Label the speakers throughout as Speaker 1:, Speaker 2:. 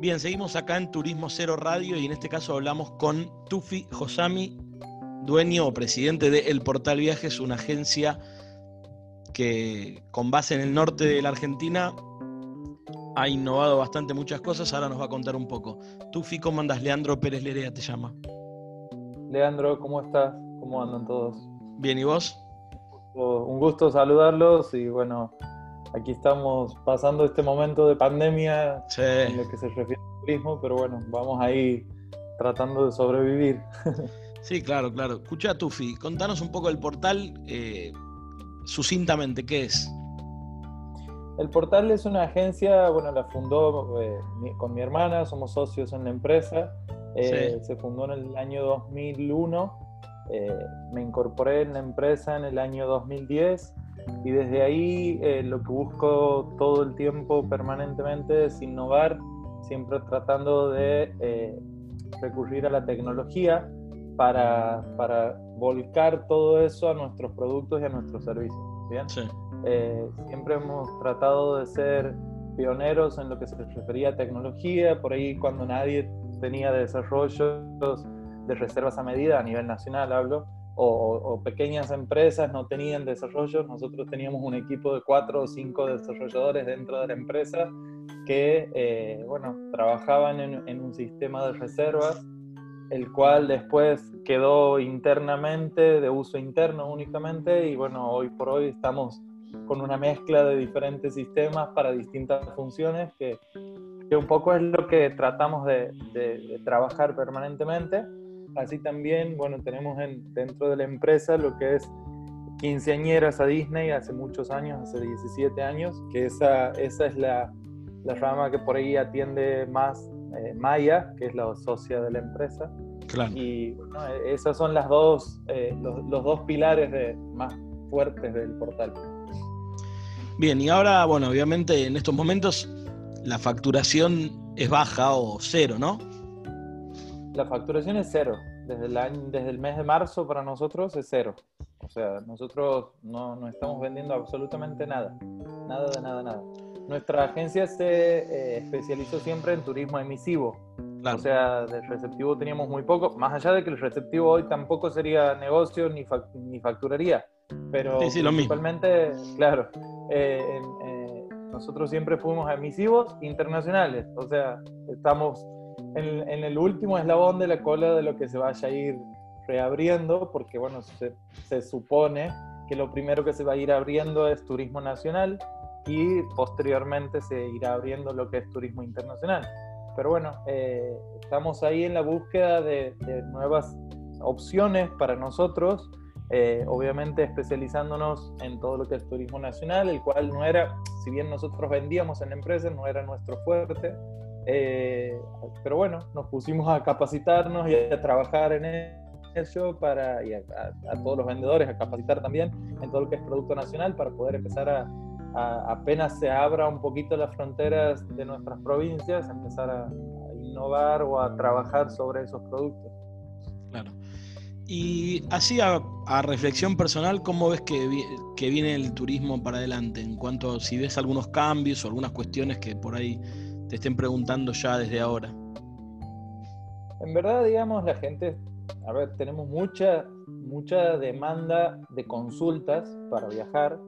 Speaker 1: Bien, seguimos acá en Turismo Cero Radio y en este caso hablamos con Tufi Josami, dueño o presidente de El Portal Viajes, una agencia que con base en el norte de la Argentina ha innovado bastante muchas cosas, ahora nos va a contar un poco. Tufi, ¿cómo andas? Leandro Pérez Lerea te llama.
Speaker 2: Leandro, ¿cómo estás? ¿Cómo andan todos?
Speaker 1: Bien, ¿y vos?
Speaker 2: Un gusto saludarlos y bueno, aquí estamos pasando este momento de pandemia en lo que se refiere al turismo, pero bueno, vamos ahí tratando de sobrevivir.
Speaker 1: Sí, claro, claro. Escucha, Tufi, contanos un poco del portal, eh, sucintamente, ¿qué es?
Speaker 2: El portal es una agencia, bueno, la fundó eh, con mi hermana, somos socios en la empresa, eh, se fundó en el año 2001, me incorporé en la empresa en el año 2010 y desde ahí eh, lo que busco todo el tiempo permanentemente es innovar, siempre tratando de eh, recurrir a la tecnología para, para, volcar todo eso a nuestros productos y a nuestros servicios. ¿bien? Eh, siempre hemos tratado de ser pioneros en lo que se refería a tecnología, por ahí cuando nadie tenía desarrollos de reservas a medida a nivel nacional, hablo, o, pequeñas empresas no tenían desarrollo, nosotros teníamos un equipo de cuatro o cinco desarrolladores dentro de la empresa que, eh, bueno, trabajaban en, un sistema de reservas, el cual después quedó internamente, de uso interno únicamente, y bueno, hoy por hoy estamos con una mezcla de diferentes sistemas para distintas funciones que, que un poco es lo que tratamos de, de trabajar permanentemente Así también, bueno, tenemos en, dentro de la empresa lo que es quinceañeras a Disney hace muchos años, hace 17 años, que esa, esa es la, la rama que por ahí atiende más eh, Maya, que es la socia de la empresa. Claro. Y bueno, esas son las dos, eh, los, los, dos pilares de, más fuertes del portal.
Speaker 1: Bien, y ahora, bueno, obviamente en estos momentos la facturación es baja o cero, ¿no?
Speaker 2: La facturación es cero. Desde el, año, desde el mes de marzo para nosotros es cero. O sea, nosotros no, no estamos vendiendo absolutamente nada. Nada de nada, nada. Nuestra agencia se eh, especializó siempre en turismo emisivo. O sea, del receptivo teníamos muy poco, más allá de que el receptivo hoy tampoco sería negocio ni, ni facturaría, pero principalmente, claro, eh, eh, nosotros siempre fuimos emisivos internacionales, o sea, estamos en, el último eslabón de la cola de lo que se vaya a ir reabriendo, porque bueno, se, se, supone que lo primero que se va a ir abriendo es turismo nacional y posteriormente se irá abriendo lo que es turismo internacional. Pero bueno, eh, estamos ahí en la búsqueda de, nuevas opciones para nosotros, eh, obviamente especializándonos en todo lo que es turismo nacional, el cual no era, si bien nosotros vendíamos en la empresa, no era nuestro fuerte, eh, pero bueno, nos pusimos a capacitarnos y a trabajar en eso para, y a, todos los vendedores a capacitar también en todo lo que es producto nacional para poder empezar a, apenas se abra un poquito las fronteras de nuestras provincias, empezar a, innovar o a trabajar sobre esos productos.
Speaker 1: Claro. Y así a, reflexión personal, ¿cómo ves que, que viene el turismo para adelante? En cuanto a si ves algunos cambios o algunas cuestiones que por ahí te estén preguntando ya desde ahora?
Speaker 2: En verdad, digamos, la gente, a ver, tenemos mucha, mucha demanda de consultas para viajar.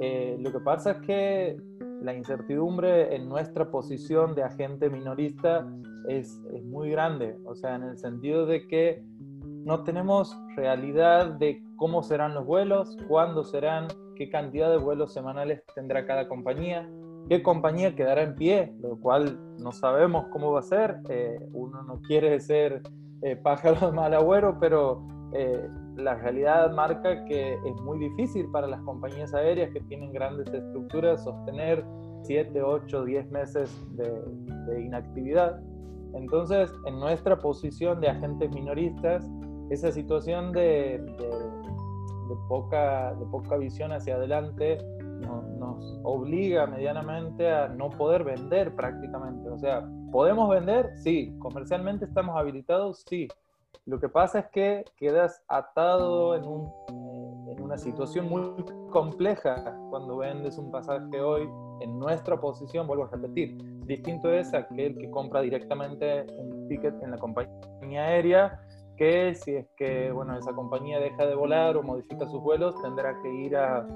Speaker 2: Eh, lo que pasa es que la incertidumbre en nuestra posición de agente minorista es, es, muy grande, o sea, en el sentido de que no tenemos realidad de cómo serán los vuelos, cuándo serán, qué cantidad de vuelos semanales tendrá cada compañía qué compañía quedará en pie, lo cual no sabemos cómo va a ser. Eh, uno no quiere ser eh, pájaro de mal agüero, pero eh, la realidad marca que es muy difícil para las compañías aéreas que tienen grandes estructuras sostener 7, 8, 10 meses de, inactividad. Entonces, en nuestra posición de agentes minoristas, esa situación de, de poca, de poca visión hacia adelante nos obliga medianamente a no poder vender prácticamente. O sea, ¿podemos vender? Sí. ¿Comercialmente estamos habilitados? Sí. Lo que pasa es que quedas atado en, un, eh, en una situación muy compleja cuando vendes un pasaje hoy en nuestra posición, vuelvo a repetir, Distinto es aquel que compra directamente un ticket en la compañía aérea, que si es que bueno, esa compañía deja de volar o modifica sus vuelos, tendrá que ir a,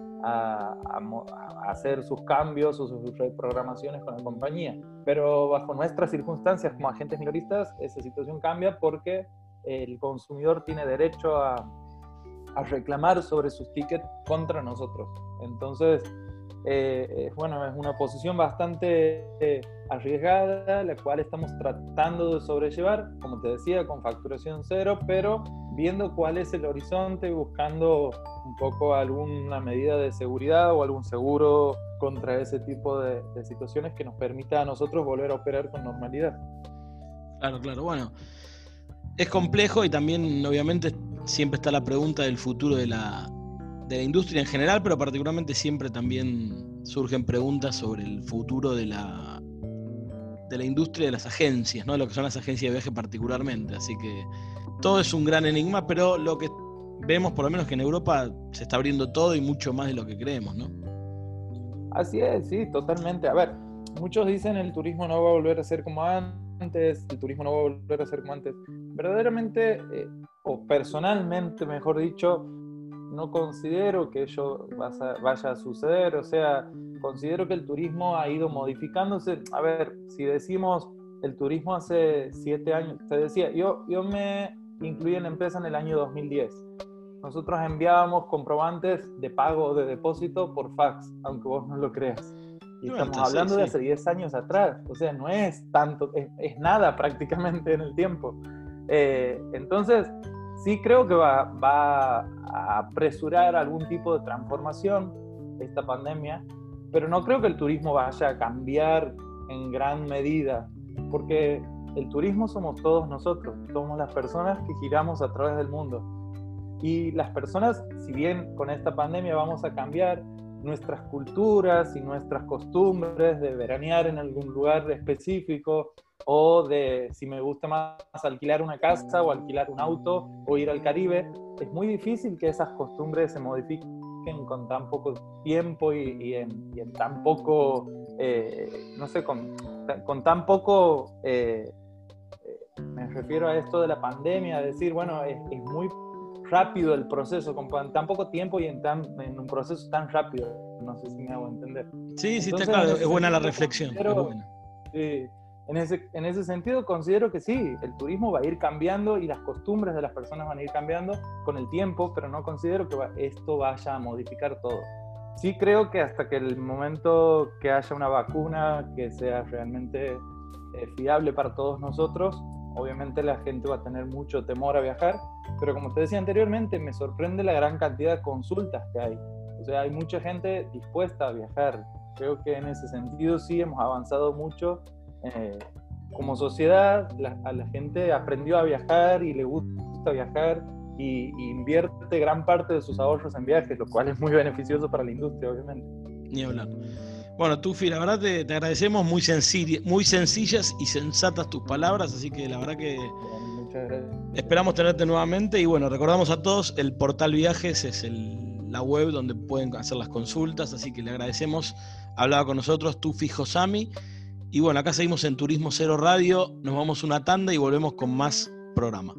Speaker 2: hacer sus cambios o sus reprogramaciones con la compañía. Pero bajo nuestras circunstancias como agentes minoristas, esa situación cambia porque el consumidor tiene derecho a, reclamar sobre sus tickets contra nosotros. Entonces, eh, bueno, es una posición bastante eh, arriesgada, la cual estamos tratando de sobrellevar, como te decía, con facturación cero, pero viendo cuál es el horizonte buscando un poco alguna medida de seguridad o algún seguro contra ese tipo de, de situaciones que nos permita a nosotros volver a operar con normalidad.
Speaker 1: Claro, claro, bueno. Es complejo y también obviamente siempre está la pregunta del futuro de la, de la industria en general, pero particularmente siempre también surgen preguntas sobre el futuro de la, de la industria de las agencias, ¿no? lo que son las agencias de viaje particularmente. Así que todo es un gran enigma, pero lo que vemos por lo menos que en Europa se está abriendo todo y mucho más de lo que creemos, ¿no?
Speaker 2: Así es, sí, totalmente. A ver, muchos dicen el turismo no va a volver a ser como antes, el turismo no va a volver a ser como antes. Verdaderamente, eh, o personalmente, mejor dicho, no considero que ello vaya a suceder, o sea, considero que el turismo ha ido modificándose. A ver, si decimos el turismo hace siete años, te decía, yo, yo me incluí en la empresa en el año 2010. Nosotros enviábamos comprobantes de pago o de depósito por fax, aunque vos no lo creas. Y estamos hablando de hace 10 años atrás, o sea, no es tanto, es, nada prácticamente en el tiempo. Eh, entonces, sí creo que va, va a apresurar algún tipo de transformación esta pandemia, pero no creo que el turismo vaya a cambiar en gran medida, porque el turismo somos todos nosotros, somos las personas que giramos a través del mundo. Y las personas, si bien con esta pandemia vamos a cambiar nuestras culturas y nuestras costumbres de veranear en algún lugar específico, o de si me gusta más alquilar una casa o alquilar un auto o ir al Caribe, es muy difícil que esas costumbres se modifiquen con tan poco tiempo y, en, tan poco, eh, no sé, con, con tan poco, eh, eh, me refiero a esto de la pandemia, decir, bueno, es, muy rápido el proceso, con tan poco tiempo y en, tan, en un proceso tan rápido. No sé si me hago entender.
Speaker 1: Sí, sí, está claro, es buena la reflexión. Pero,
Speaker 2: en ese, en ese sentido considero que sí, el turismo va a ir cambiando y las costumbres de las personas van a ir cambiando con el tiempo, pero no considero que esto vaya a modificar todo. Sí creo que hasta que el momento que haya una vacuna que sea realmente eh, fiable para todos nosotros, obviamente la gente va a tener mucho temor a viajar, pero como te decía anteriormente, me sorprende la gran cantidad de consultas que hay. O sea, hay mucha gente dispuesta a viajar. Creo que en ese sentido sí hemos avanzado mucho eh, como sociedad, a la gente aprendió a viajar y le gusta viajar y, invierte gran parte de sus ahorros en viajes, lo cual es muy beneficioso para la industria, obviamente.
Speaker 1: Ni hablar. Bueno, Tufi, la verdad te, te agradecemos muy, muy sencillas y sensatas tus palabras, así que la verdad que esperamos tenerte nuevamente y bueno, recordamos a todos, el portal Viajes es el, la web donde pueden hacer las consultas, así que le agradecemos. Hablaba con nosotros Tufi Josami y bueno, acá seguimos en Turismo Cero Radio, nos vamos una tanda y volvemos con más programa.